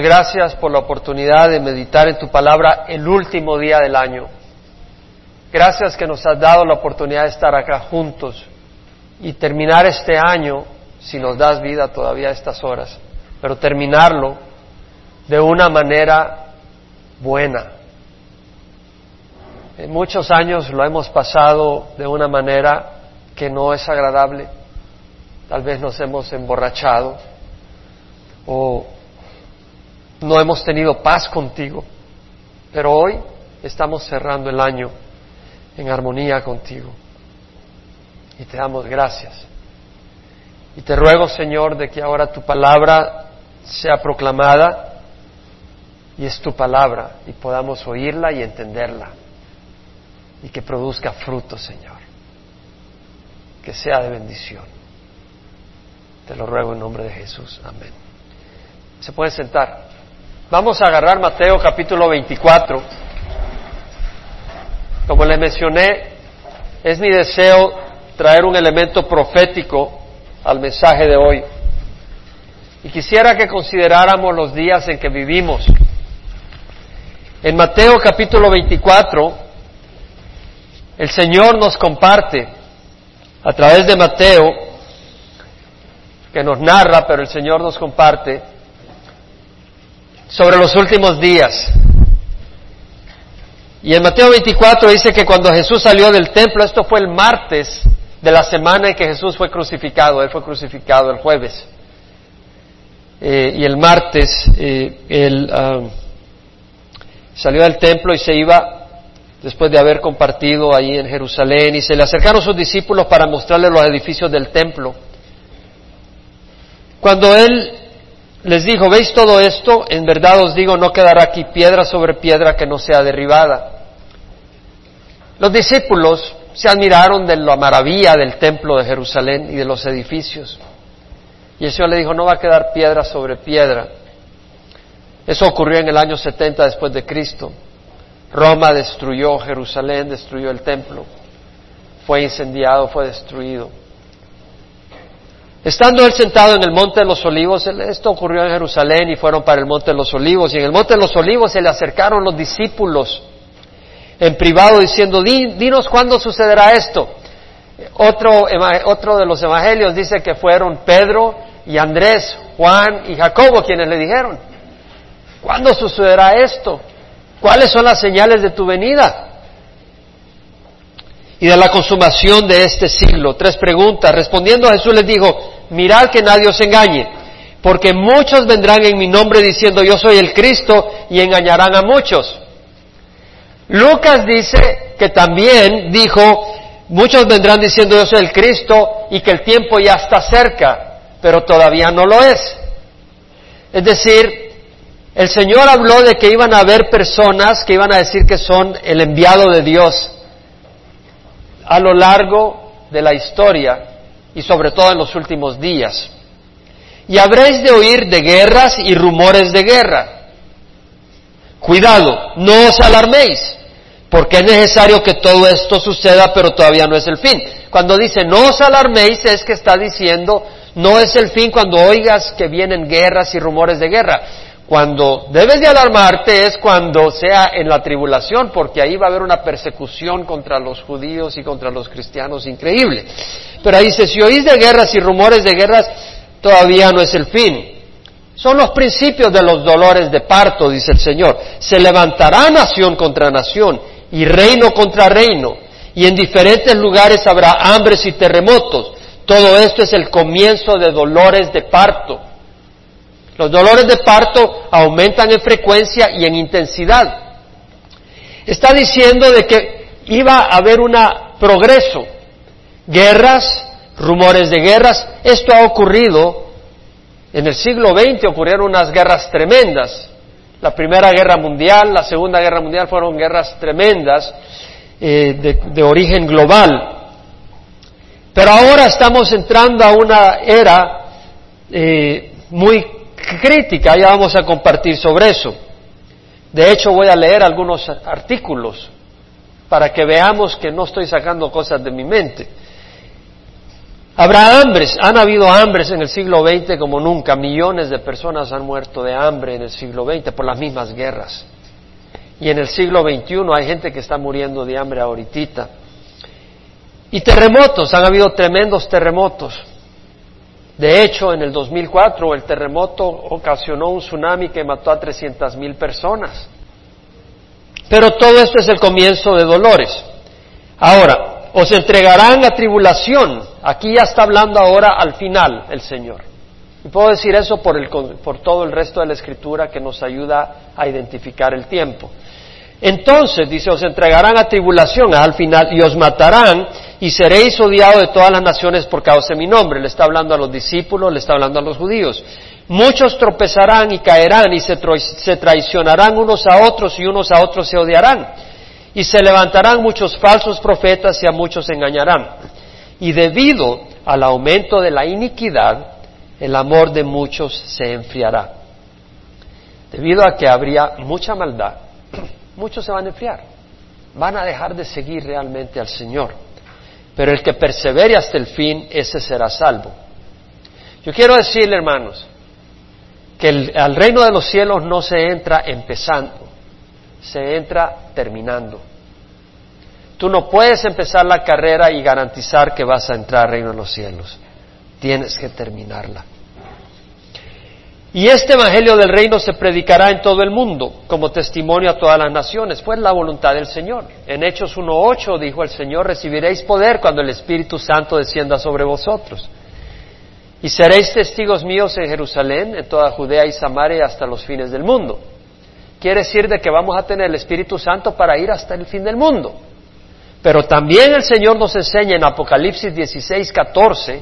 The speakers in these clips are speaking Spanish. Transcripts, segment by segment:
Gracias por la oportunidad de meditar en tu palabra el último día del año. Gracias que nos has dado la oportunidad de estar acá juntos y terminar este año, si nos das vida todavía a estas horas, pero terminarlo de una manera buena. En muchos años lo hemos pasado de una manera que no es agradable. Tal vez nos hemos emborrachado o no hemos tenido paz contigo, pero hoy estamos cerrando el año en armonía contigo. Y te damos gracias. Y te ruego, Señor, de que ahora tu palabra sea proclamada y es tu palabra y podamos oírla y entenderla y que produzca fruto, Señor. Que sea de bendición. Te lo ruego en nombre de Jesús. Amén. Se puede sentar. Vamos a agarrar Mateo capítulo 24. Como le mencioné, es mi deseo traer un elemento profético al mensaje de hoy. Y quisiera que consideráramos los días en que vivimos. En Mateo capítulo 24, el Señor nos comparte a través de Mateo, que nos narra, pero el Señor nos comparte, sobre los últimos días. Y en Mateo 24 dice que cuando Jesús salió del templo, esto fue el martes de la semana en que Jesús fue crucificado, Él fue crucificado el jueves. Eh, y el martes eh, Él ah, salió del templo y se iba después de haber compartido allí en Jerusalén y se le acercaron sus discípulos para mostrarle los edificios del templo. Cuando Él les dijo, ¿veis todo esto? En verdad os digo, no quedará aquí piedra sobre piedra que no sea derribada. Los discípulos se admiraron de la maravilla del templo de Jerusalén y de los edificios. Y el Señor le dijo, no va a quedar piedra sobre piedra. Eso ocurrió en el año 70 después de Cristo. Roma destruyó Jerusalén, destruyó el templo. Fue incendiado, fue destruido. Estando él sentado en el monte de los olivos, esto ocurrió en Jerusalén y fueron para el monte de los olivos, y en el monte de los olivos se le acercaron los discípulos en privado diciendo, dinos cuándo sucederá esto. Otro, otro de los evangelios dice que fueron Pedro y Andrés, Juan y Jacobo quienes le dijeron, ¿cuándo sucederá esto? ¿Cuáles son las señales de tu venida? Y de la consumación de este siglo. Tres preguntas. Respondiendo a Jesús les dijo, mirad que nadie os engañe, porque muchos vendrán en mi nombre diciendo yo soy el Cristo y engañarán a muchos. Lucas dice que también dijo, muchos vendrán diciendo yo soy el Cristo y que el tiempo ya está cerca, pero todavía no lo es. Es decir, el Señor habló de que iban a haber personas que iban a decir que son el enviado de Dios a lo largo de la historia y sobre todo en los últimos días. Y habréis de oír de guerras y rumores de guerra. Cuidado, no os alarméis, porque es necesario que todo esto suceda, pero todavía no es el fin. Cuando dice no os alarméis es que está diciendo no es el fin cuando oigas que vienen guerras y rumores de guerra. Cuando debes de alarmarte es cuando sea en la tribulación, porque ahí va a haber una persecución contra los judíos y contra los cristianos increíble. Pero ahí dice, si oís de guerras y rumores de guerras, todavía no es el fin. Son los principios de los dolores de parto, dice el Señor. Se levantará nación contra nación y reino contra reino, y en diferentes lugares habrá hambres y terremotos. Todo esto es el comienzo de dolores de parto. Los dolores de parto aumentan en frecuencia y en intensidad. Está diciendo de que iba a haber un progreso. Guerras, rumores de guerras. Esto ha ocurrido en el siglo XX, ocurrieron unas guerras tremendas. La Primera Guerra Mundial, la Segunda Guerra Mundial fueron guerras tremendas eh, de, origen global. Pero ahora estamos entrando a una era eh, muy crítica, ya vamos a compartir sobre eso. De hecho, voy a leer algunos artículos para que veamos que no estoy sacando cosas de mi mente. Habrá hambres, han habido hambres en el siglo XX como nunca, millones de personas han muerto de hambre en el siglo XX por las mismas guerras. Y en el siglo XXI hay gente que está muriendo de hambre ahorita. Y terremotos, han habido tremendos terremotos. De hecho, en el 2004 el terremoto ocasionó un tsunami que mató a 300.000 personas. Pero todo esto es el comienzo de dolores. Ahora, os entregarán a tribulación. Aquí ya está hablando ahora al final el Señor. Y puedo decir eso por, el, por todo el resto de la escritura que nos ayuda a identificar el tiempo. Entonces, dice, os entregarán a tribulación al final y os matarán y seréis odiados de todas las naciones por causa de mi nombre. Le está hablando a los discípulos, le está hablando a los judíos. Muchos tropezarán y caerán y se, se traicionarán unos a otros y unos a otros se odiarán. Y se levantarán muchos falsos profetas y a muchos engañarán. Y debido al aumento de la iniquidad, el amor de muchos se enfriará. Debido a que habría mucha maldad, muchos se van a enfriar, van a dejar de seguir realmente al Señor. Pero el que persevere hasta el fin, ese será salvo. Yo quiero decirle, hermanos, que al reino de los cielos no se entra empezando, se entra terminando. Tú no puedes empezar la carrera y garantizar que vas a entrar al reino de los cielos. Tienes que terminarla. Y este Evangelio del Reino se predicará en todo el mundo como testimonio a todas las naciones. Fue la voluntad del Señor. En Hechos 1.8 dijo el Señor, recibiréis poder cuando el Espíritu Santo descienda sobre vosotros. Y seréis testigos míos en Jerusalén, en toda Judea y Samaria hasta los fines del mundo. Quiere decir de que vamos a tener el Espíritu Santo para ir hasta el fin del mundo. Pero también el Señor nos enseña en Apocalipsis 16.14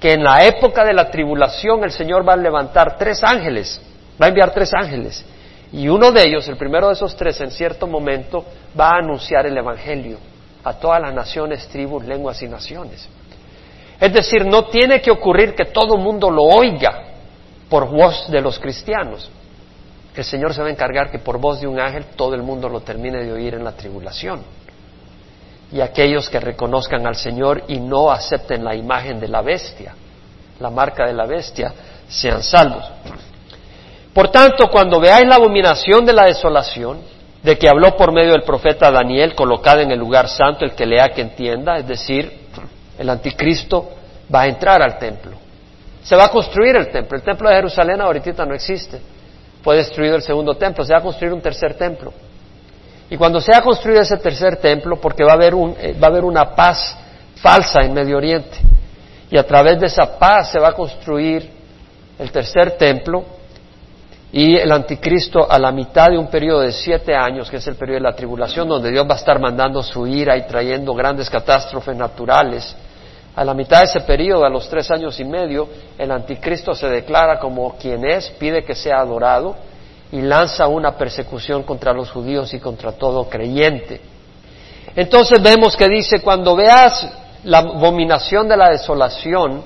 que en la época de la tribulación el Señor va a levantar tres ángeles, va a enviar tres ángeles. Y uno de ellos, el primero de esos tres, en cierto momento va a anunciar el Evangelio a todas las naciones, tribus, lenguas y naciones. Es decir, no tiene que ocurrir que todo el mundo lo oiga por voz de los cristianos. El Señor se va a encargar que por voz de un ángel todo el mundo lo termine de oír en la tribulación y aquellos que reconozcan al Señor y no acepten la imagen de la bestia, la marca de la bestia, sean salvos. Por tanto, cuando veáis la abominación de la desolación, de que habló por medio del profeta Daniel, colocada en el lugar santo, el que lea que entienda, es decir, el anticristo va a entrar al templo. Se va a construir el templo. El templo de Jerusalén ahorita no existe. Fue destruido el segundo templo. Se va a construir un tercer templo. Y cuando se ha construido ese tercer templo, porque va a haber, un, eh, va a haber una paz falsa en Medio Oriente, y a través de esa paz se va a construir el tercer templo, y el anticristo a la mitad de un periodo de siete años, que es el periodo de la tribulación, donde Dios va a estar mandando su ira y trayendo grandes catástrofes naturales, a la mitad de ese periodo, a los tres años y medio, el anticristo se declara como quien es, pide que sea adorado, y lanza una persecución contra los judíos y contra todo creyente. Entonces vemos que dice, cuando veas la abominación de la desolación,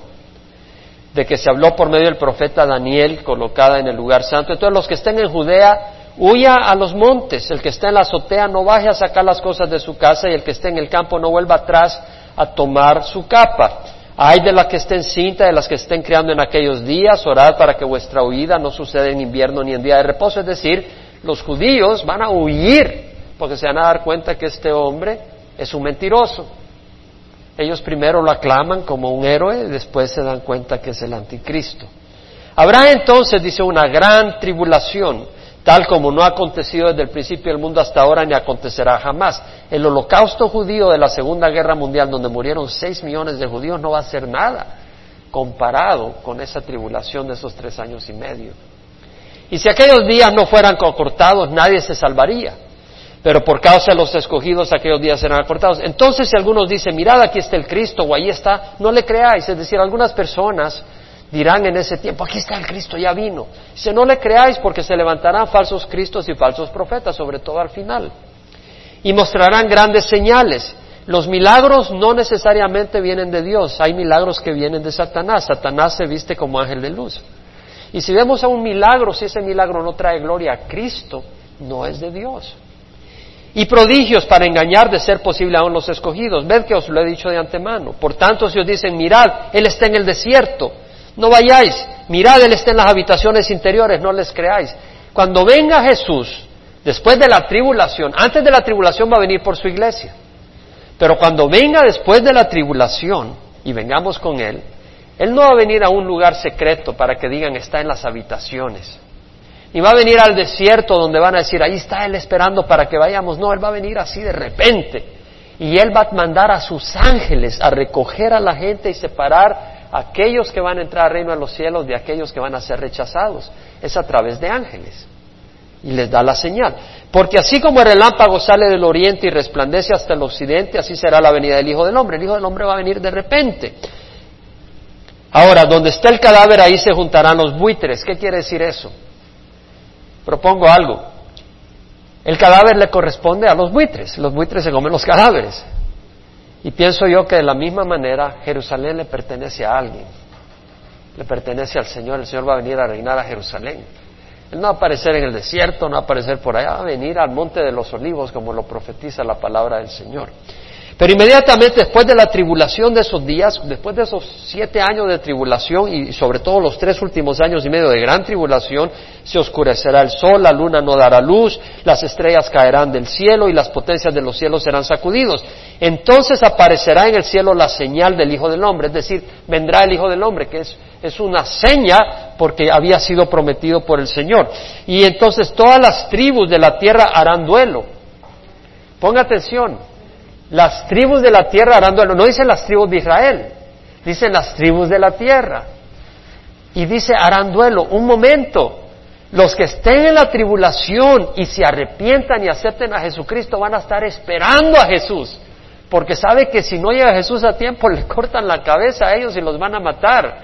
de que se habló por medio del profeta Daniel, colocada en el lugar santo, entonces los que estén en Judea, huya a los montes, el que esté en la azotea no baje a sacar las cosas de su casa y el que esté en el campo no vuelva atrás a tomar su capa. Hay de las que estén cinta, de las que estén criando en aquellos días, orad para que vuestra huida no suceda en invierno ni en día de reposo. Es decir, los judíos van a huir porque se van a dar cuenta que este hombre es un mentiroso. Ellos primero lo aclaman como un héroe, después se dan cuenta que es el anticristo. Habrá entonces, dice, una gran tribulación tal como no ha acontecido desde el principio del mundo hasta ahora ni acontecerá jamás. El holocausto judío de la Segunda Guerra Mundial, donde murieron seis millones de judíos, no va a ser nada comparado con esa tribulación de esos tres años y medio. Y si aquellos días no fueran acortados, nadie se salvaría. Pero por causa de los escogidos, aquellos días serán acortados. Entonces, si algunos dicen, mirad, aquí está el Cristo, o ahí está, no le creáis. Es decir, algunas personas dirán en ese tiempo, aquí está el Cristo, ya vino. Si no le creáis porque se levantarán falsos cristos y falsos profetas, sobre todo al final. Y mostrarán grandes señales. Los milagros no necesariamente vienen de Dios, hay milagros que vienen de Satanás. Satanás se viste como ángel de luz. Y si vemos a un milagro, si ese milagro no trae gloria a Cristo, no es de Dios. y prodigios para engañar de ser posible aún los escogidos. Ved que os lo he dicho de antemano. Por tanto, si os dicen, mirad, Él está en el desierto, no vayáis, mirad, Él está en las habitaciones interiores, no les creáis. Cuando venga Jesús, después de la tribulación, antes de la tribulación va a venir por su iglesia, pero cuando venga después de la tribulación y vengamos con Él, Él no va a venir a un lugar secreto para que digan está en las habitaciones. Y va a venir al desierto donde van a decir, ahí está Él esperando para que vayamos. No, Él va a venir así de repente. Y Él va a mandar a sus ángeles a recoger a la gente y separar aquellos que van a entrar al reino de los cielos de aquellos que van a ser rechazados. Es a través de ángeles. Y les da la señal. Porque así como el relámpago sale del oriente y resplandece hasta el occidente, así será la venida del Hijo del Hombre. El Hijo del Hombre va a venir de repente. Ahora, donde está el cadáver, ahí se juntarán los buitres. ¿Qué quiere decir eso? propongo algo. El cadáver le corresponde a los buitres, los buitres se comen los cadáveres. Y pienso yo que de la misma manera Jerusalén le pertenece a alguien, le pertenece al Señor, el Señor va a venir a reinar a Jerusalén. Él no va a aparecer en el desierto, no va a aparecer por allá, va a venir al monte de los olivos como lo profetiza la palabra del Señor. Pero inmediatamente después de la tribulación de esos días, después de esos siete años de tribulación y sobre todo los tres últimos años y medio de gran tribulación, se oscurecerá el sol, la luna no dará luz, las estrellas caerán del cielo y las potencias de los cielos serán sacudidos. Entonces aparecerá en el cielo la señal del Hijo del Hombre, es decir, vendrá el Hijo del Hombre, que es, es una seña porque había sido prometido por el Señor. Y entonces todas las tribus de la tierra harán duelo. Ponga atención, las tribus de la tierra harán duelo. No dicen las tribus de Israel, dicen las tribus de la tierra. Y dice harán duelo. Un momento. Los que estén en la tribulación y se arrepientan y acepten a Jesucristo van a estar esperando a Jesús. Porque sabe que si no llega Jesús a tiempo le cortan la cabeza a ellos y los van a matar.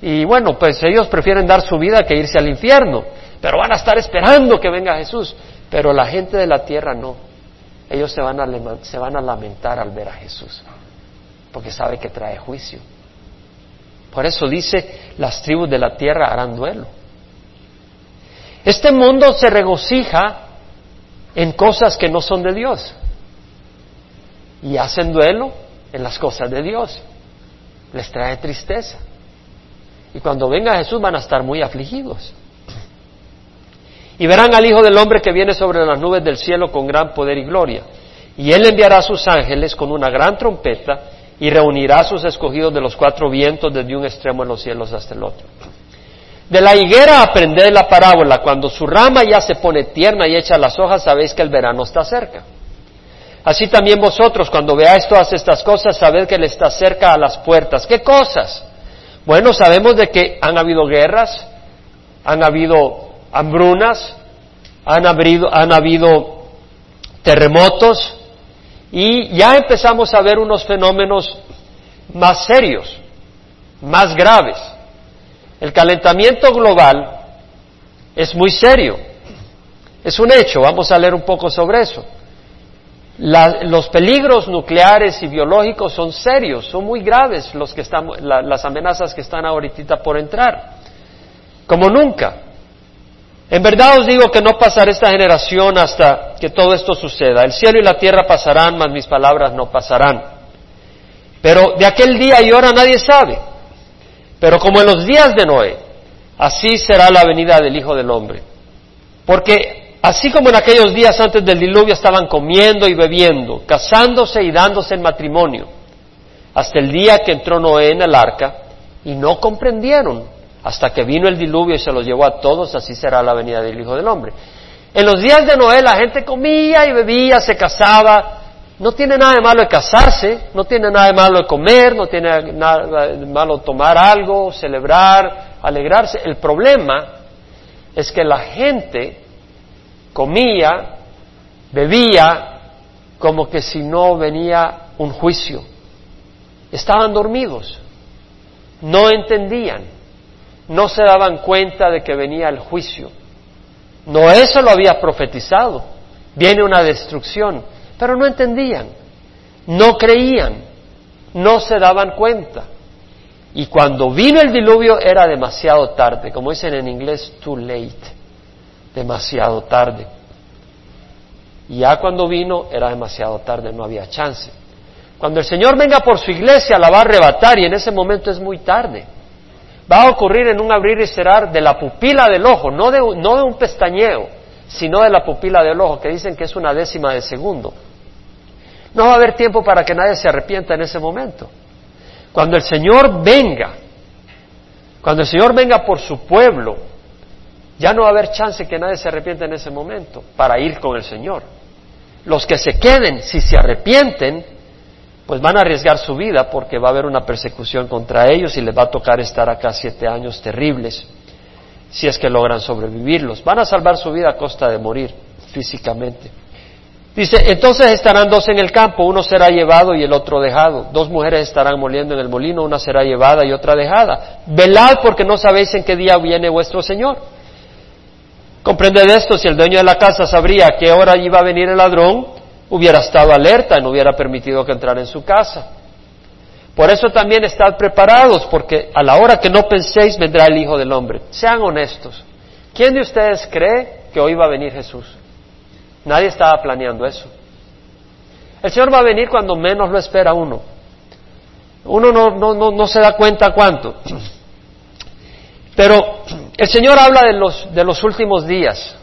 Y bueno, pues ellos prefieren dar su vida que irse al infierno. Pero van a estar esperando que venga Jesús. Pero la gente de la tierra no ellos se van, a, se van a lamentar al ver a Jesús, porque sabe que trae juicio. Por eso dice, las tribus de la tierra harán duelo. Este mundo se regocija en cosas que no son de Dios y hacen duelo en las cosas de Dios. Les trae tristeza. Y cuando venga Jesús van a estar muy afligidos. Y verán al Hijo del Hombre que viene sobre las nubes del cielo con gran poder y gloria. Y él enviará a sus ángeles con una gran trompeta y reunirá a sus escogidos de los cuatro vientos desde un extremo de los cielos hasta el otro. De la higuera aprended la parábola, cuando su rama ya se pone tierna y echa las hojas, sabéis que el verano está cerca. Así también vosotros, cuando veáis todas estas cosas, sabed que Él está cerca a las puertas. ¿Qué cosas? Bueno, sabemos de que han habido guerras, han habido hambrunas, han, han habido terremotos y ya empezamos a ver unos fenómenos más serios, más graves. El calentamiento global es muy serio, es un hecho, vamos a leer un poco sobre eso. los peligros nucleares y biológicos son serios, son muy graves los que estamos, las amenazas que están ahorita por entrar, como nunca. En verdad os digo que no pasará esta generación hasta que todo esto suceda. El cielo y la tierra pasarán, mas mis palabras no pasarán. Pero de aquel día y hora nadie sabe. Pero como en los días de Noé, así será la venida del Hijo del Hombre. Porque así como en aquellos días antes del diluvio estaban comiendo y bebiendo, casándose y dándose en matrimonio, hasta el día que entró Noé en el arca, y no comprendieron hasta que vino el diluvio y se los llevó a todos, así será la venida del Hijo del Hombre. En los días de Noé la gente comía y bebía, se casaba. No tiene nada de malo de casarse, no tiene nada de malo de comer, no tiene nada de malo tomar algo, celebrar, alegrarse. El problema es que la gente comía, bebía, como que si no venía un juicio. Estaban dormidos, no entendían no se daban cuenta de que venía el juicio. No eso lo había profetizado. Viene una destrucción, pero no entendían, no creían, no se daban cuenta. Y cuando vino el diluvio era demasiado tarde, como dicen en inglés, too late, demasiado tarde. Y ya cuando vino era demasiado tarde, no había chance. Cuando el Señor venga por su iglesia la va a arrebatar y en ese momento es muy tarde. Va a ocurrir en un abrir y cerrar de la pupila del ojo, no de, un pestañeo, sino de la pupila del ojo, que dicen que es una décima de segundo. No va a haber tiempo para que nadie se arrepienta en ese momento. Cuando el Señor venga, cuando el Señor venga por su pueblo, ya no va a haber chance que nadie se arrepienta en ese momento para ir con el Señor. Los que se queden, si se arrepienten, pues van a arriesgar su vida porque va a haber una persecución contra ellos y les va a tocar estar acá siete años terribles si es que logran sobrevivirlos. Van a salvar su vida a costa de morir físicamente. Dice, entonces estarán dos en el campo, uno será llevado y el otro dejado. Dos mujeres estarán moliendo en el molino, una será llevada y otra dejada. Velad porque no sabéis en qué día viene vuestro Señor. Comprended esto, si el dueño de la casa sabría a qué hora iba a venir el ladrón, hubiera estado alerta y no hubiera permitido que entrara en su casa. Por eso también estad preparados, porque a la hora que no penséis vendrá el Hijo del Hombre. Sean honestos. ¿Quién de ustedes cree que hoy va a venir Jesús? Nadie estaba planeando eso. El Señor va a venir cuando menos lo espera uno. Uno no, no, no, no se da cuenta cuánto. Pero el Señor habla de los, de los últimos días.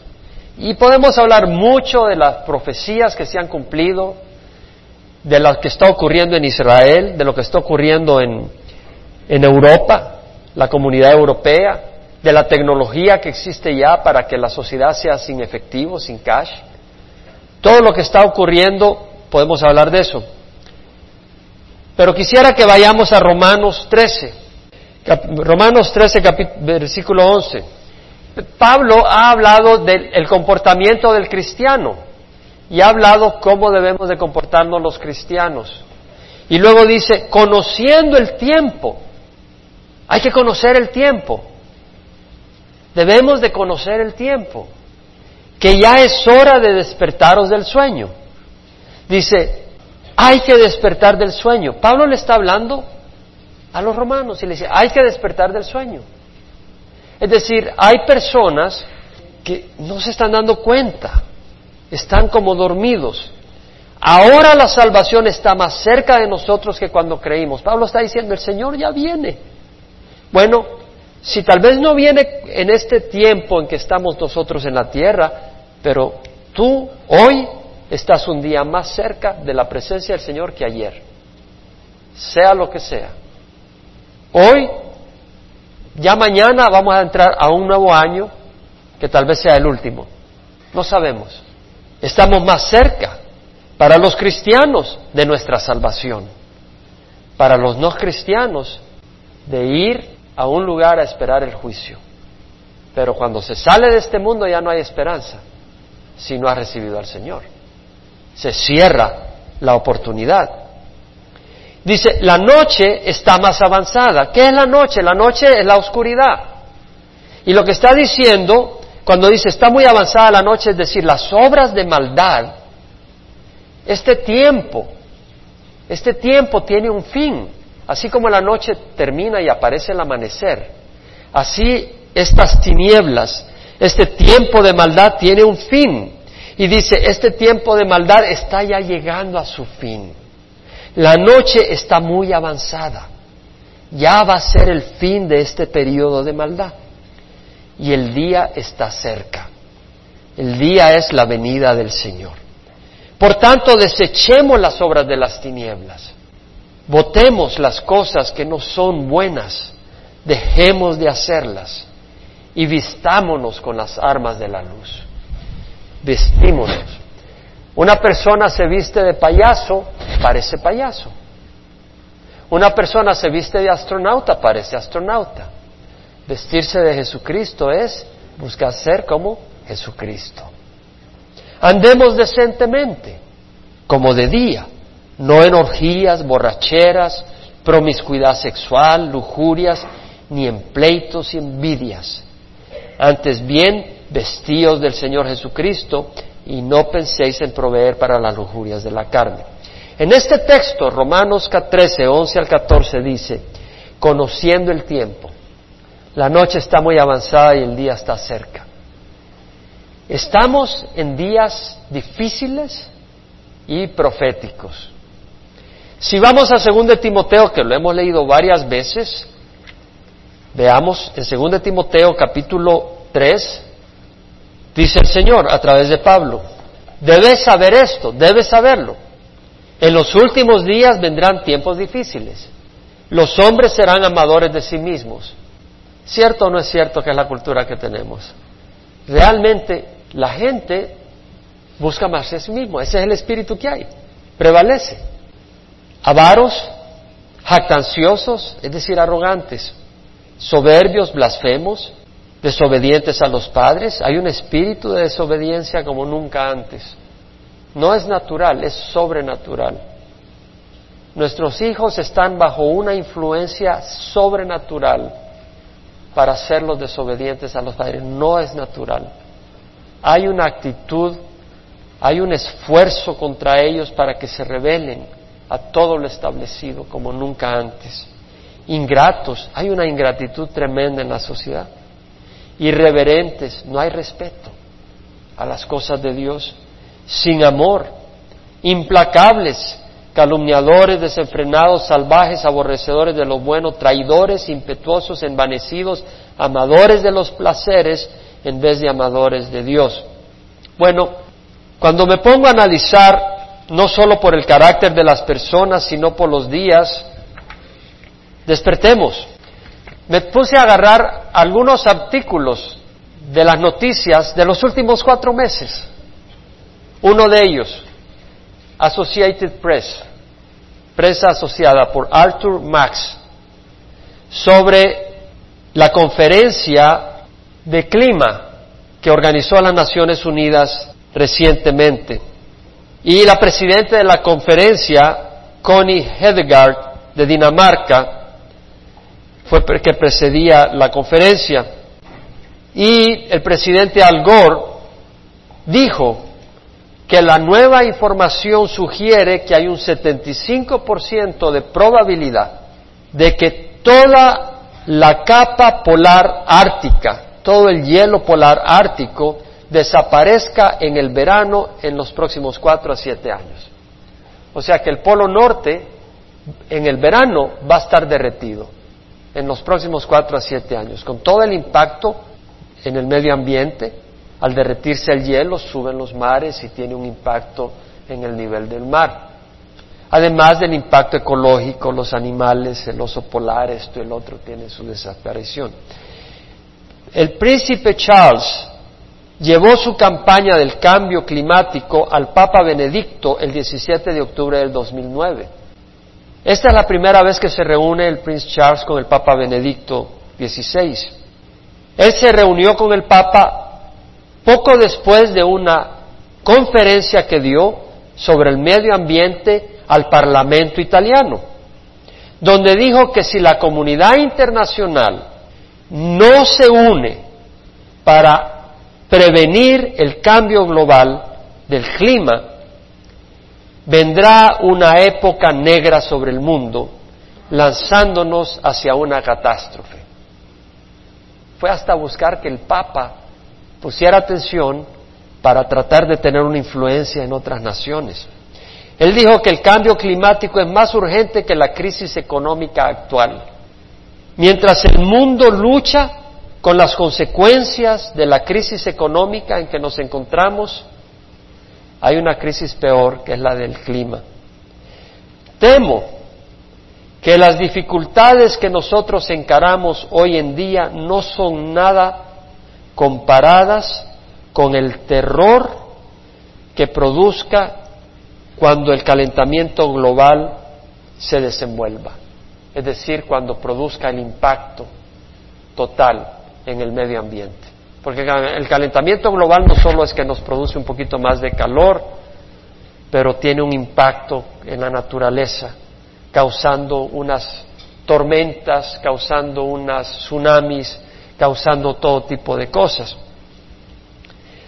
Y podemos hablar mucho de las profecías que se han cumplido, de lo que está ocurriendo en Israel, de lo que está ocurriendo en, en Europa, la comunidad europea, de la tecnología que existe ya para que la sociedad sea sin efectivo, sin cash. Todo lo que está ocurriendo, podemos hablar de eso. Pero quisiera que vayamos a Romanos 13, Romanos 13, versículo 11. Pablo ha hablado del comportamiento del cristiano y ha hablado cómo debemos de comportarnos los cristianos. Y luego dice, conociendo el tiempo, hay que conocer el tiempo. Debemos de conocer el tiempo, que ya es hora de despertaros del sueño. Dice, hay que despertar del sueño. Pablo le está hablando a los romanos y le dice, hay que despertar del sueño. Es decir, hay personas que no se están dando cuenta están como dormidos. Ahora la salvación está más cerca de nosotros que cuando creímos. Pablo está diciendo, el Señor ya viene. Bueno, si tal vez no viene en este tiempo en que estamos nosotros en la tierra, pero tú hoy estás un día más cerca de la presencia del Señor que ayer, sea lo que sea. Hoy, ya mañana vamos a entrar a un nuevo año que tal vez sea el último. No sabemos. Estamos más cerca para los cristianos de nuestra salvación, para los no cristianos de ir a un lugar a esperar el juicio. Pero cuando se sale de este mundo ya no hay esperanza si no ha recibido al Señor. Se cierra la oportunidad. Dice, la noche está más avanzada. ¿Qué es la noche? La noche es la oscuridad. Y lo que está diciendo cuando dice está muy avanzada la noche, es decir, las obras de maldad, este tiempo, este tiempo tiene un fin. Así como la noche termina y aparece el amanecer, así estas tinieblas, este tiempo de maldad tiene un fin. Y dice, este tiempo de maldad está ya llegando a su fin. La noche está muy avanzada. Ya va a ser el fin de este periodo de maldad y el día está cerca. El día es la venida del Señor. Por tanto, desechemos las obras de las tinieblas. Votemos las cosas que no son buenas. Dejemos de hacerlas. Y vistámonos con las armas de la luz. Vestímonos. Una persona se viste de payaso, parece payaso. Una persona se viste de astronauta, parece astronauta. Vestirse de Jesucristo es buscar ser como Jesucristo. Andemos decentemente, como de día, no en orgías, borracheras, promiscuidad sexual, lujurias, ni en pleitos y envidias. Antes bien, vestíos del Señor Jesucristo y no penséis en proveer para las lujurias de la carne. En este texto, Romanos 13, 11 al 14 dice, conociendo el tiempo, la noche está muy avanzada y el día está cerca. Estamos en días difíciles y proféticos. Si vamos a 2 Timoteo, que lo hemos leído varias veces, veamos en 2 Timoteo capítulo 3, dice el Señor a través de Pablo, debes saber esto, debes saberlo. En los últimos días vendrán tiempos difíciles. Los hombres serán amadores de sí mismos. ¿Cierto o no es cierto que es la cultura que tenemos? Realmente la gente busca más a sí mismo. Ese es el espíritu que hay. Prevalece. Avaros, jactanciosos, es decir, arrogantes, soberbios, blasfemos, desobedientes a los padres. Hay un espíritu de desobediencia como nunca antes. No es natural, es sobrenatural. Nuestros hijos están bajo una influencia sobrenatural para hacerlos desobedientes a los padres. No es natural. Hay una actitud, hay un esfuerzo contra ellos para que se rebelen a todo lo establecido como nunca antes. Ingratos, hay una ingratitud tremenda en la sociedad. Irreverentes, no hay respeto a las cosas de Dios sin amor, implacables, calumniadores, desenfrenados, salvajes, aborrecedores de lo bueno, traidores, impetuosos, envanecidos, amadores de los placeres en vez de amadores de Dios. Bueno, cuando me pongo a analizar, no solo por el carácter de las personas, sino por los días, despertemos. Me puse a agarrar algunos artículos de las noticias de los últimos cuatro meses uno de ellos, Associated Press, presa asociada por Arthur Max, sobre la conferencia de clima que organizó las Naciones Unidas recientemente. Y la presidenta de la conferencia, Connie Hedegaard, de Dinamarca, fue que precedía la conferencia. Y el presidente Al Gore dijo que la nueva información sugiere que hay un 75% de probabilidad de que toda la capa polar ártica, todo el hielo polar ártico, desaparezca en el verano en los próximos cuatro a siete años. O sea que el polo norte en el verano va a estar derretido en los próximos cuatro a siete años, con todo el impacto en el medio ambiente, al derretirse el hielo suben los mares y tiene un impacto en el nivel del mar. Además del impacto ecológico, los animales, el oso polar, esto y el otro tiene su desaparición. El príncipe Charles llevó su campaña del cambio climático al Papa Benedicto el 17 de octubre del 2009. Esta es la primera vez que se reúne el príncipe Charles con el Papa Benedicto XVI. Él se reunió con el Papa poco después de una conferencia que dio sobre el medio ambiente al Parlamento italiano, donde dijo que si la comunidad internacional no se une para prevenir el cambio global del clima, vendrá una época negra sobre el mundo, lanzándonos hacia una catástrofe. Fue hasta buscar que el Papa pusiera atención para tratar de tener una influencia en otras naciones. Él dijo que el cambio climático es más urgente que la crisis económica actual. Mientras el mundo lucha con las consecuencias de la crisis económica en que nos encontramos, hay una crisis peor que es la del clima. Temo que las dificultades que nosotros encaramos hoy en día no son nada comparadas con el terror que produzca cuando el calentamiento global se desenvuelva, es decir, cuando produzca el impacto total en el medio ambiente. Porque el calentamiento global no solo es que nos produce un poquito más de calor, pero tiene un impacto en la naturaleza, causando unas tormentas, causando unas tsunamis, causando todo tipo de cosas.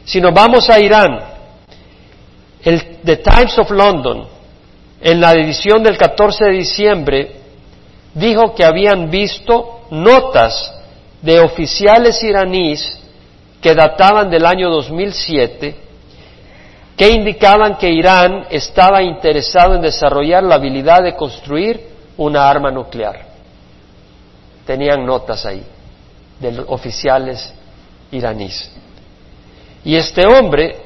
Si nos vamos a Irán, el The Times of London, en la edición del 14 de diciembre, dijo que habían visto notas de oficiales iraníes que databan del año 2007 que indicaban que Irán estaba interesado en desarrollar la habilidad de construir una arma nuclear. Tenían notas ahí de los oficiales iraníes. Y este hombre,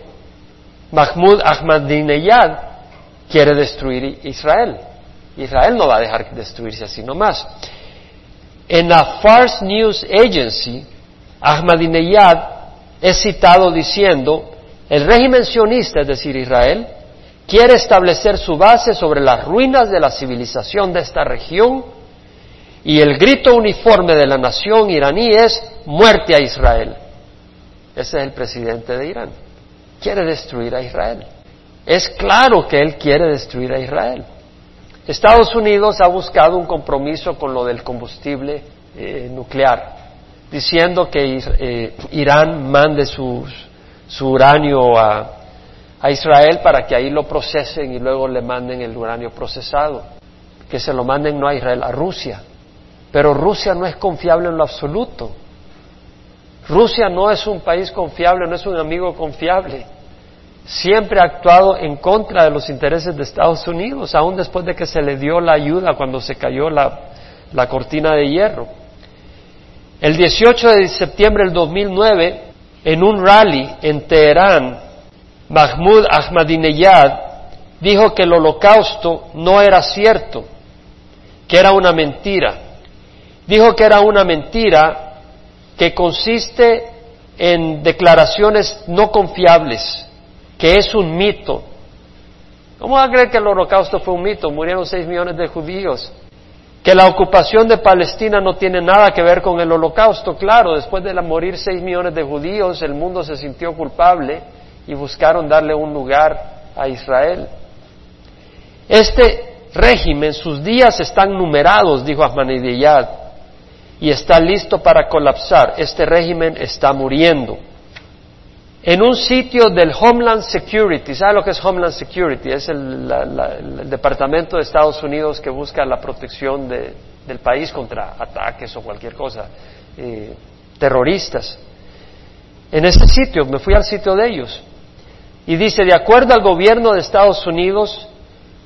Mahmoud Ahmadinejad, quiere destruir Israel. Israel no va a dejar destruirse así nomás. En la Fars News Agency, Ahmadinejad es citado diciendo, el régimen sionista, es decir, Israel, quiere establecer su base sobre las ruinas de la civilización de esta región y el grito uniforme de la nación iraní es muerte a Israel. Ese es el presidente de Irán. Quiere destruir a Israel. Es claro que él quiere destruir a Israel. Estados Unidos ha buscado un compromiso con lo del combustible eh, nuclear, diciendo que eh, Irán mande su, uranio a, a Israel para que ahí lo procesen y luego le manden el uranio procesado, que se lo manden no a Israel, a Rusia. Pero Rusia no es confiable en lo absoluto. Rusia no es un país confiable, no es un amigo confiable siempre ha actuado en contra de los intereses de Estados Unidos, aún después de que se le dio la ayuda cuando se cayó la, cortina de hierro. El 18 de septiembre del 2009, en un rally en Teherán, Mahmoud Ahmadinejad dijo que el holocausto no era cierto, que era una mentira. Dijo que era una mentira que consiste en declaraciones no confiables, que es un mito. ¿Cómo va a creer que el holocausto fue un mito? Murieron seis millones de judíos. Que la ocupación de Palestina no tiene nada que ver con el holocausto. Claro, después de morir seis millones de judíos, el mundo se sintió culpable y buscaron darle un lugar a Israel. Este régimen, sus días están numerados, dijo Ahmadinejad, y está listo para colapsar. Este régimen está muriendo en un sitio del Homeland Security. ¿Sabe lo que es Homeland Security? Es el, departamento de Estados Unidos que busca la protección del país contra ataques o cualquier cosa, eh, terroristas. En ese sitio, me fui al sitio de ellos, y dice, de acuerdo al gobierno de Estados Unidos,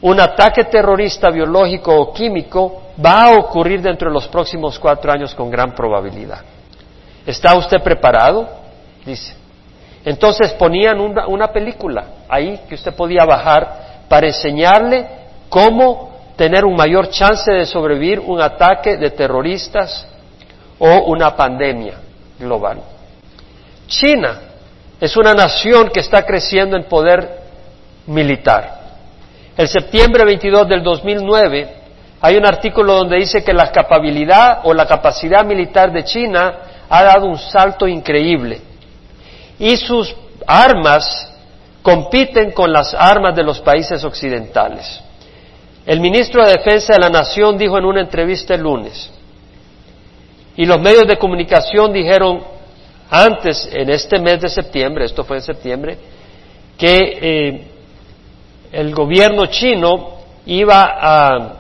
un ataque terrorista biológico o químico va a ocurrir dentro de los próximos cuatro años con gran probabilidad. ¿Está usted preparado? Dice. Entonces ponían una, película ahí que usted podía bajar para enseñarle cómo tener un mayor chance de sobrevivir un ataque de terroristas o una pandemia global. China es una nación que está creciendo en poder militar. El septiembre 22 del 2009 hay un artículo donde dice que la capacidad o la capacidad militar de China ha dado un salto increíble y sus armas compiten con las armas de los países occidentales. El ministro de Defensa de la Nación dijo en una entrevista el lunes, y los medios de comunicación dijeron antes, en este mes de septiembre, esto fue en septiembre, que eh, el gobierno chino iba a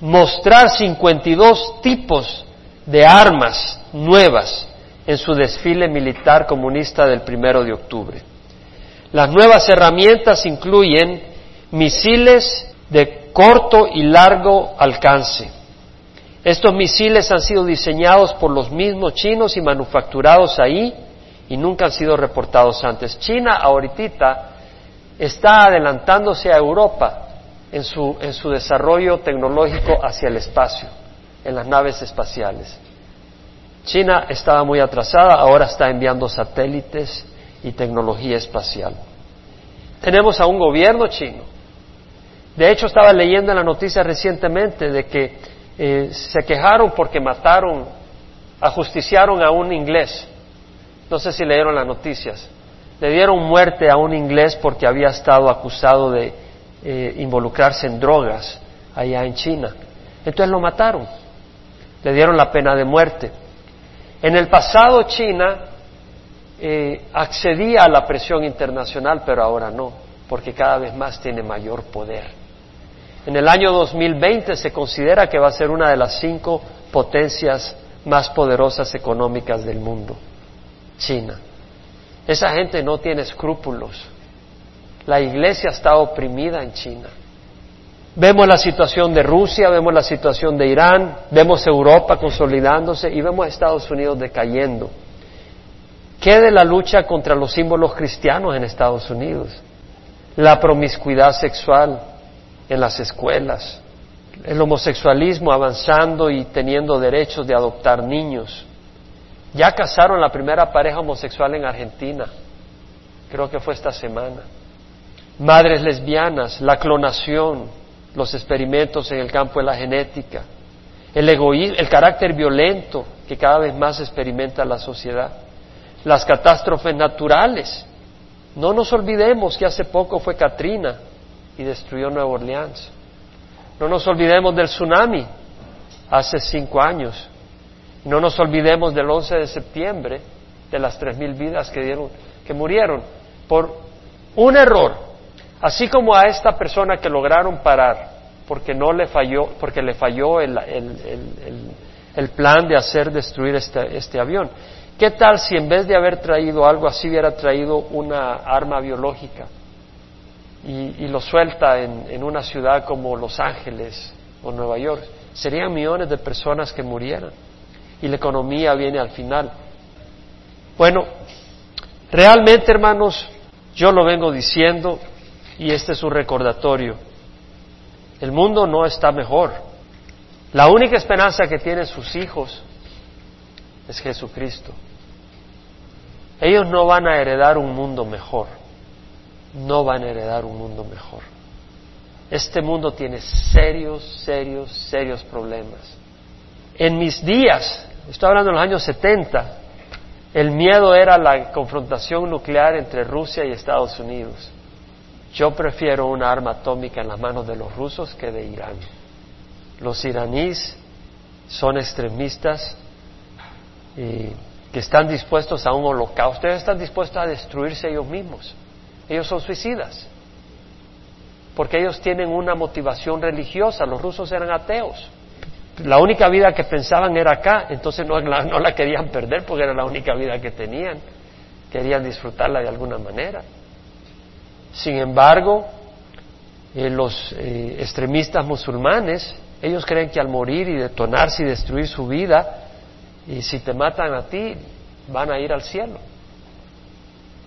mostrar 52 tipos de armas nuevas en su desfile militar comunista del primero de octubre. Las nuevas herramientas incluyen misiles de corto y largo alcance. Estos misiles han sido diseñados por los mismos chinos y manufacturados ahí y nunca han sido reportados antes. China ahorita está adelantándose a Europa en su, en su desarrollo tecnológico hacia el espacio, en las naves espaciales. China estaba muy atrasada, ahora está enviando satélites y tecnología espacial. Tenemos a un gobierno chino. De hecho, estaba leyendo en la noticia recientemente de que eh, se quejaron porque mataron, ajusticiaron a un inglés. No sé si leyeron las noticias. Le dieron muerte a un inglés porque había estado acusado de eh, involucrarse en drogas allá en China. Entonces lo mataron. Le dieron la pena de muerte. En el pasado China eh, accedía a la presión internacional, pero ahora no, porque cada vez más tiene mayor poder. En el año 2020 se considera que va a ser una de las cinco potencias más poderosas económicas del mundo, China. Esa gente no tiene escrúpulos. La iglesia está oprimida en China. Vemos la situación de Rusia, vemos la situación de Irán, vemos Europa consolidándose y vemos a Estados Unidos decayendo. ¿Qué de la lucha contra los símbolos cristianos en Estados Unidos? La promiscuidad sexual en las escuelas, el homosexualismo avanzando y teniendo derechos de adoptar niños. Ya casaron la primera pareja homosexual en Argentina, creo que fue esta semana. Madres lesbianas, la clonación, los experimentos en el campo de la genética, el egoísmo, el carácter violento que cada vez más experimenta la sociedad, las catástrofes naturales. No nos olvidemos que hace poco fue Katrina y destruyó Nueva Orleans. No nos olvidemos del tsunami hace cinco años. No nos olvidemos del 11 de septiembre, de las tres mil vidas que, dieron, que murieron por un error Así como a esta persona que lograron parar porque no le falló, porque le falló el, plan de hacer destruir este, este, avión. ¿Qué tal si en vez de haber traído algo así hubiera traído una arma biológica y, lo suelta en, en, una ciudad como Los Ángeles o Nueva York? Serían millones de personas que murieran y la economía viene al final. Bueno, realmente hermanos, yo lo vengo diciendo, y este es un recordatorio. El mundo no está mejor. La única esperanza que tienen sus hijos es Jesucristo. Ellos no van a heredar un mundo mejor. No van a heredar un mundo mejor. Este mundo tiene serios, serios, serios problemas. En mis días, estoy hablando de los años 70, el miedo era la confrontación nuclear entre Rusia y Estados Unidos. Yo prefiero una arma atómica en las manos de los rusos que de Irán. Los iraníes son extremistas y que están dispuestos a un holocausto. Ellos están dispuestos a destruirse ellos mismos. Ellos son suicidas. Porque ellos tienen una motivación religiosa. Los rusos eran ateos. La única vida que pensaban era acá, entonces no la, no la querían perder porque era la única vida que tenían. Querían disfrutarla de alguna manera. Sin embargo, eh, los eh, extremistas musulmanes, ellos creen que al morir y detonarse y destruir su vida, y si te matan a ti, van a ir al cielo.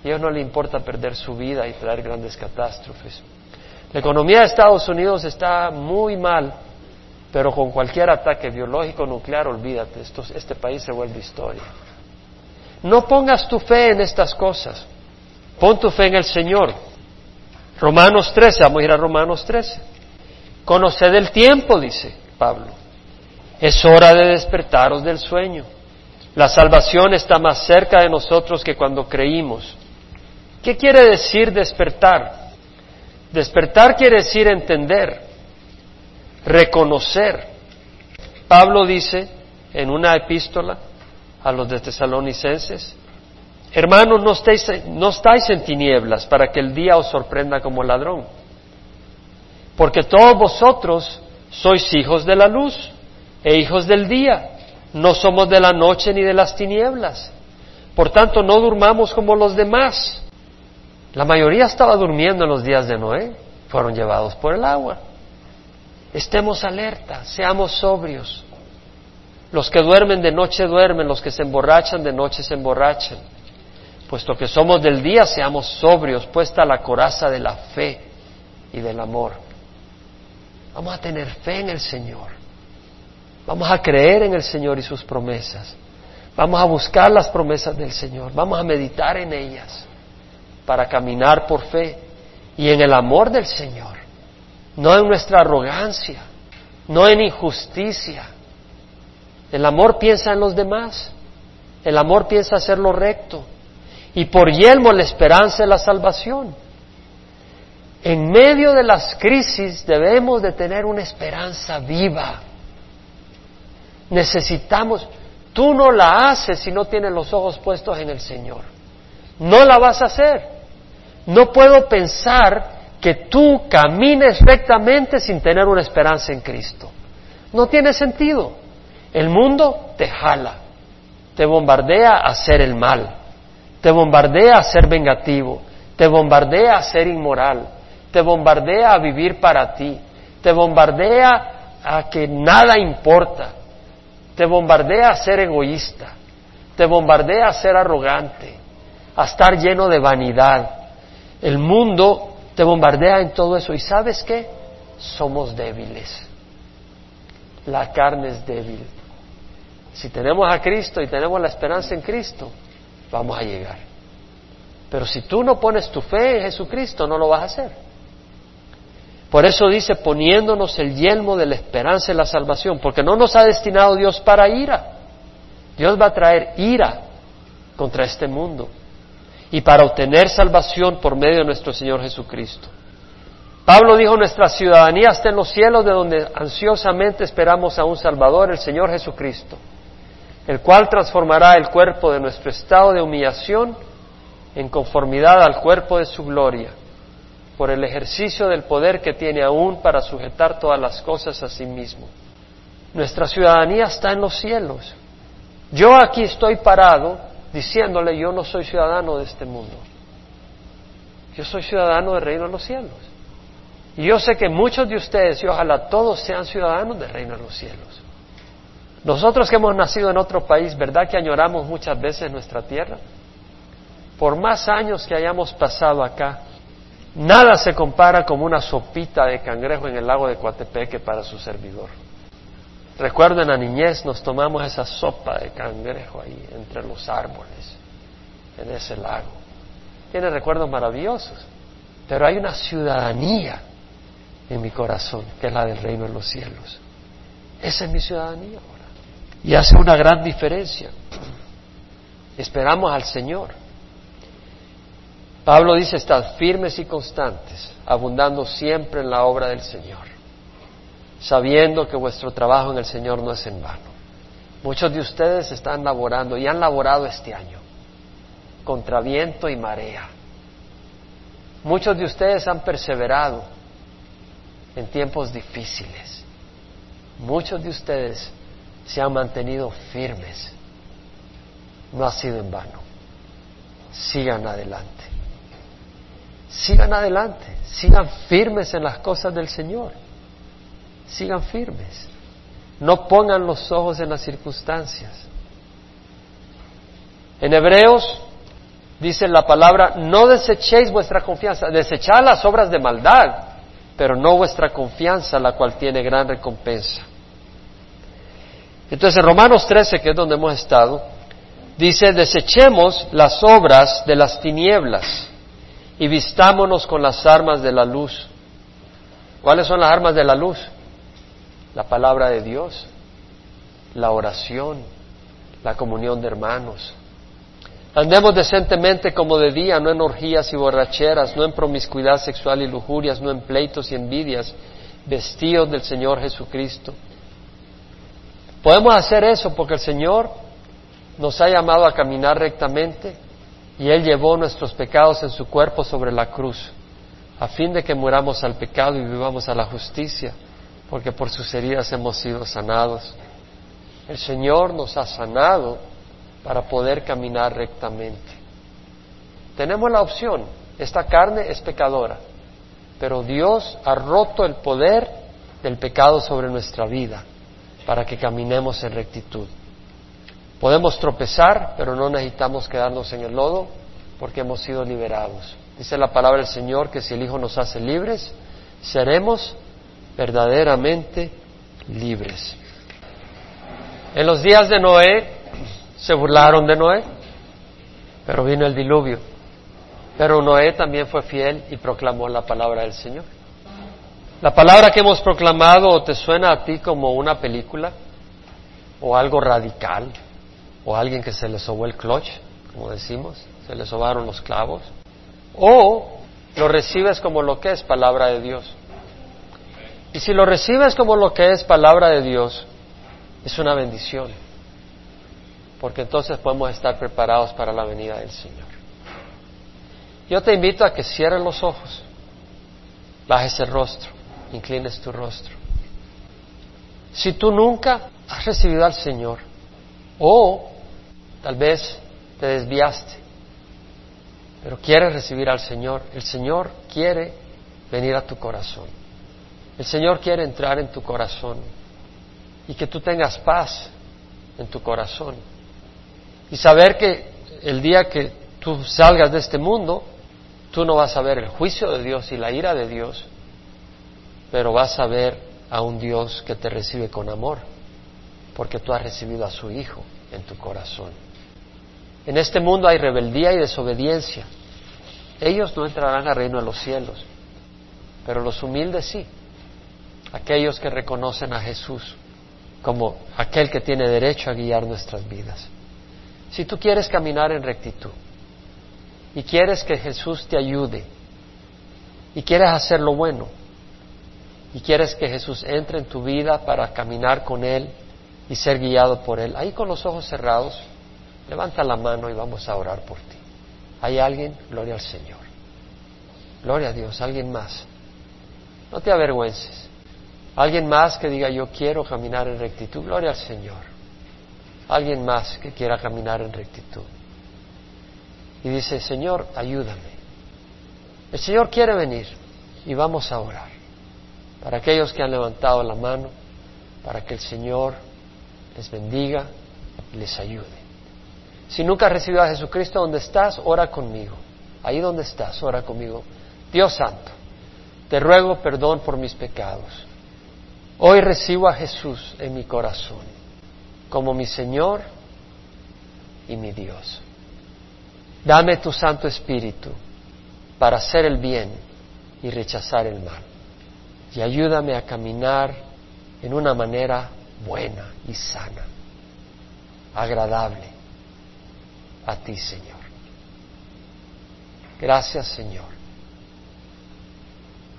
A ellos no les importa perder su vida y traer grandes catástrofes. La economía de Estados Unidos está muy mal, pero con cualquier ataque biológico nuclear, olvídate, este país se vuelve historia. No pongas tu fe en estas cosas, pon tu fe en el Señor. Romanos 13, vamos a ir a Romanos 13. Conoced el tiempo, dice Pablo. Es hora de despertaros del sueño. La salvación está más cerca de nosotros que cuando creímos. ¿Qué quiere decir despertar? Despertar quiere decir entender, reconocer. Pablo dice en una epístola a los de tesalonicenses, Hermanos, no estáis, en tinieblas para que el día os sorprenda como ladrón. Porque todos vosotros sois hijos de la luz e hijos del día. No somos de la noche ni de las tinieblas. Por tanto, no durmamos como los demás. La mayoría estaba durmiendo en los días de Noé. Fueron llevados por el agua. Estemos alerta, seamos sobrios. Los que duermen de noche duermen, los que se emborrachan de noche se emborrachan puesto que somos del día, seamos sobrios, puesta la coraza de la fe y del amor. Vamos a tener fe en el Señor. Vamos a creer en el Señor y sus promesas. Vamos a buscar las promesas del Señor. Vamos a meditar en ellas para caminar por fe y en el amor del Señor. No en nuestra arrogancia, no en injusticia. El amor piensa en los demás. El amor piensa hacer lo recto y por yelmo la esperanza de la salvación. En medio de las crisis debemos de tener una esperanza viva. Necesitamos, tú no la haces si no tienes los ojos puestos en el Señor. No la vas a hacer. No puedo pensar que tú camines rectamente sin tener una esperanza en Cristo. No tiene sentido. El mundo te jala, te bombardea a hacer el mal te bombardea a ser vengativo, te bombardea a ser inmoral, te bombardea a vivir para ti, te bombardea a que nada importa, te bombardea a ser egoísta, te bombardea a ser arrogante, a estar lleno de vanidad. El mundo te bombardea en todo eso. ¿Y sabes qué? Somos débiles. La carne es débil. Si tenemos a Cristo y tenemos la esperanza en Cristo, vamos a llegar. Pero si tú no pones tu fe en Jesucristo, no lo vas a hacer. Por eso dice, poniéndonos el yelmo de la esperanza y la salvación, porque no nos ha destinado Dios para ira. Dios va a traer ira contra este mundo y para obtener salvación por medio de nuestro Señor Jesucristo. Pablo dijo, nuestra ciudadanía está en los cielos, de donde ansiosamente esperamos a un Salvador, el Señor Jesucristo, el cual transformará el cuerpo de nuestro estado de humillación en conformidad al cuerpo de su gloria, por el ejercicio del poder que tiene aún para sujetar todas las cosas a sí mismo. Nuestra ciudadanía está en los cielos. Yo aquí estoy parado diciéndole, yo no soy ciudadano de este mundo. Yo soy ciudadano del reino de los cielos. Y yo sé que muchos de ustedes, y ojalá todos sean ciudadanos del reino de los cielos. Nosotros que hemos nacido en otro país, ¿verdad que añoramos muchas veces nuestra tierra? Por más años que hayamos pasado acá, nada se compara como una sopita de cangrejo en el lago de Coatepeque para su servidor. Recuerdo en la niñez nos tomamos esa sopa de cangrejo ahí entre los árboles, en ese lago. Tiene recuerdos maravillosos, pero hay una ciudadanía en mi corazón, que es la del reino de los cielos. Esa es mi ciudadanía. Y hace una gran diferencia. Esperamos al Señor. Pablo dice, estad firmes y constantes, abundando siempre en la obra del Señor, sabiendo que vuestro trabajo en el Señor no es en vano. Muchos de ustedes están laborando y han laborado este año contra viento y marea. Muchos de ustedes han perseverado en tiempos difíciles. Muchos de ustedes se han mantenido firmes. No ha sido en vano. Sigan adelante. Sigan adelante. Sigan firmes en las cosas del Señor. Sigan firmes. No pongan los ojos en las circunstancias. En Hebreos dice la palabra, no desechéis vuestra confianza, desechad las obras de maldad, pero no vuestra confianza, la cual tiene gran recompensa. Entonces en Romanos 13, que es donde hemos estado, dice, desechemos las obras de las tinieblas y vistámonos con las armas de la luz. ¿Cuáles son las armas de la luz? La palabra de Dios, la oración, la comunión de hermanos, Andemos decentemente como de día, no en orgías y borracheras, no en promiscuidad sexual y lujurias, no en pleitos y envidias, vestidos del Señor Jesucristo. Podemos hacer eso porque el Señor nos ha llamado a caminar rectamente y Él llevó nuestros pecados en su cuerpo sobre la cruz, a fin de que muramos al pecado y vivamos a la justicia, porque por sus heridas hemos sido sanados. El Señor nos ha sanado para poder caminar rectamente. Tenemos la opción, esta carne es pecadora, pero Dios ha roto el poder del pecado sobre nuestra vida para que caminemos en rectitud. Podemos tropezar, pero no necesitamos quedarnos en el lodo porque hemos sido liberados. Dice la palabra del Señor que si el Hijo nos hace libres, seremos verdaderamente libres. En los días de Noé, se burlaron de Noé, pero vino el diluvio. Pero Noé también fue fiel y proclamó la palabra del Señor. La palabra que hemos proclamado te suena a ti como una película o algo radical o alguien que se le sobó el clutch, como decimos, se le sobaron los clavos, o lo recibes como lo que es palabra de Dios. Y si lo recibes como lo que es palabra de Dios, es una bendición. Porque entonces podemos estar preparados para la venida del Señor. Yo te invito a que cierres los ojos, bajes el rostro, inclines tu rostro. Si tú nunca has recibido al Señor, o tal vez te desviaste pero quieres recibir al Señor, el Señor quiere venir a tu corazón. El Señor quiere entrar en tu corazón y que tú tengas paz en tu corazón. Y saber que el día que tú salgas de este mundo, tú no vas a ver el juicio de Dios y la ira de Dios, pero vas a ver a un Dios que te recibe con amor, porque tú has recibido a su Hijo en tu corazón. En este mundo hay rebeldía y desobediencia. Ellos no entrarán al reino de los cielos, pero los humildes sí, aquellos que reconocen a Jesús como aquel que tiene derecho a guiar nuestras vidas. Si tú quieres caminar en rectitud y quieres que Jesús te ayude y quieres hacer lo bueno y quieres que Jesús entre en tu vida para caminar con Él y ser guiado por Él, ahí con los ojos cerrados, levanta la mano y vamos a orar por ti. ¿Hay alguien? Gloria al Señor. Gloria a Dios. ¿Alguien más? No te avergüences. Alguien más que diga yo quiero caminar en rectitud. Gloria al Señor. Alguien más que quiera caminar en rectitud. Y dice, Señor, ayúdame. El Señor quiere venir y vamos a orar. Para aquellos que han levantado la mano, para que el Señor les bendiga y les ayude. Si nunca has recibido a Jesucristo donde estás, ora conmigo. Ahí donde estás, ora conmigo. Dios Santo, te ruego perdón por mis pecados. Hoy recibo a Jesús en mi corazón como mi Señor y mi Dios. Dame tu Santo Espíritu para hacer el bien y rechazar el mal. Y ayúdame a caminar en una manera buena y sana, agradable a ti, Señor. Gracias, Señor.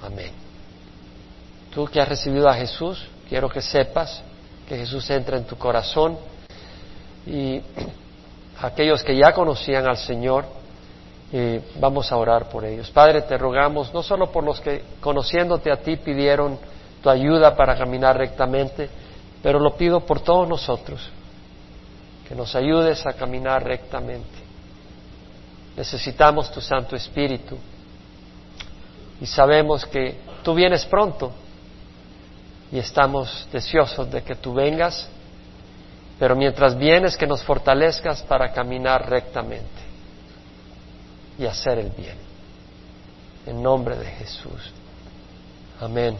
Amén. Tú que has recibido a Jesús, quiero que sepas que Jesús entra en tu corazón y aquellos que ya conocían al Señor, eh, vamos a orar por ellos. Padre, te rogamos, no solo por los que conociéndote a ti pidieron tu ayuda para caminar rectamente, pero lo pido por todos nosotros, que nos ayudes a caminar rectamente. Necesitamos tu Santo Espíritu y sabemos que tú vienes pronto y estamos deseosos de que tú vengas, pero mientras vienes que nos fortalezcas para caminar rectamente y hacer el bien. En nombre de Jesús. Amén.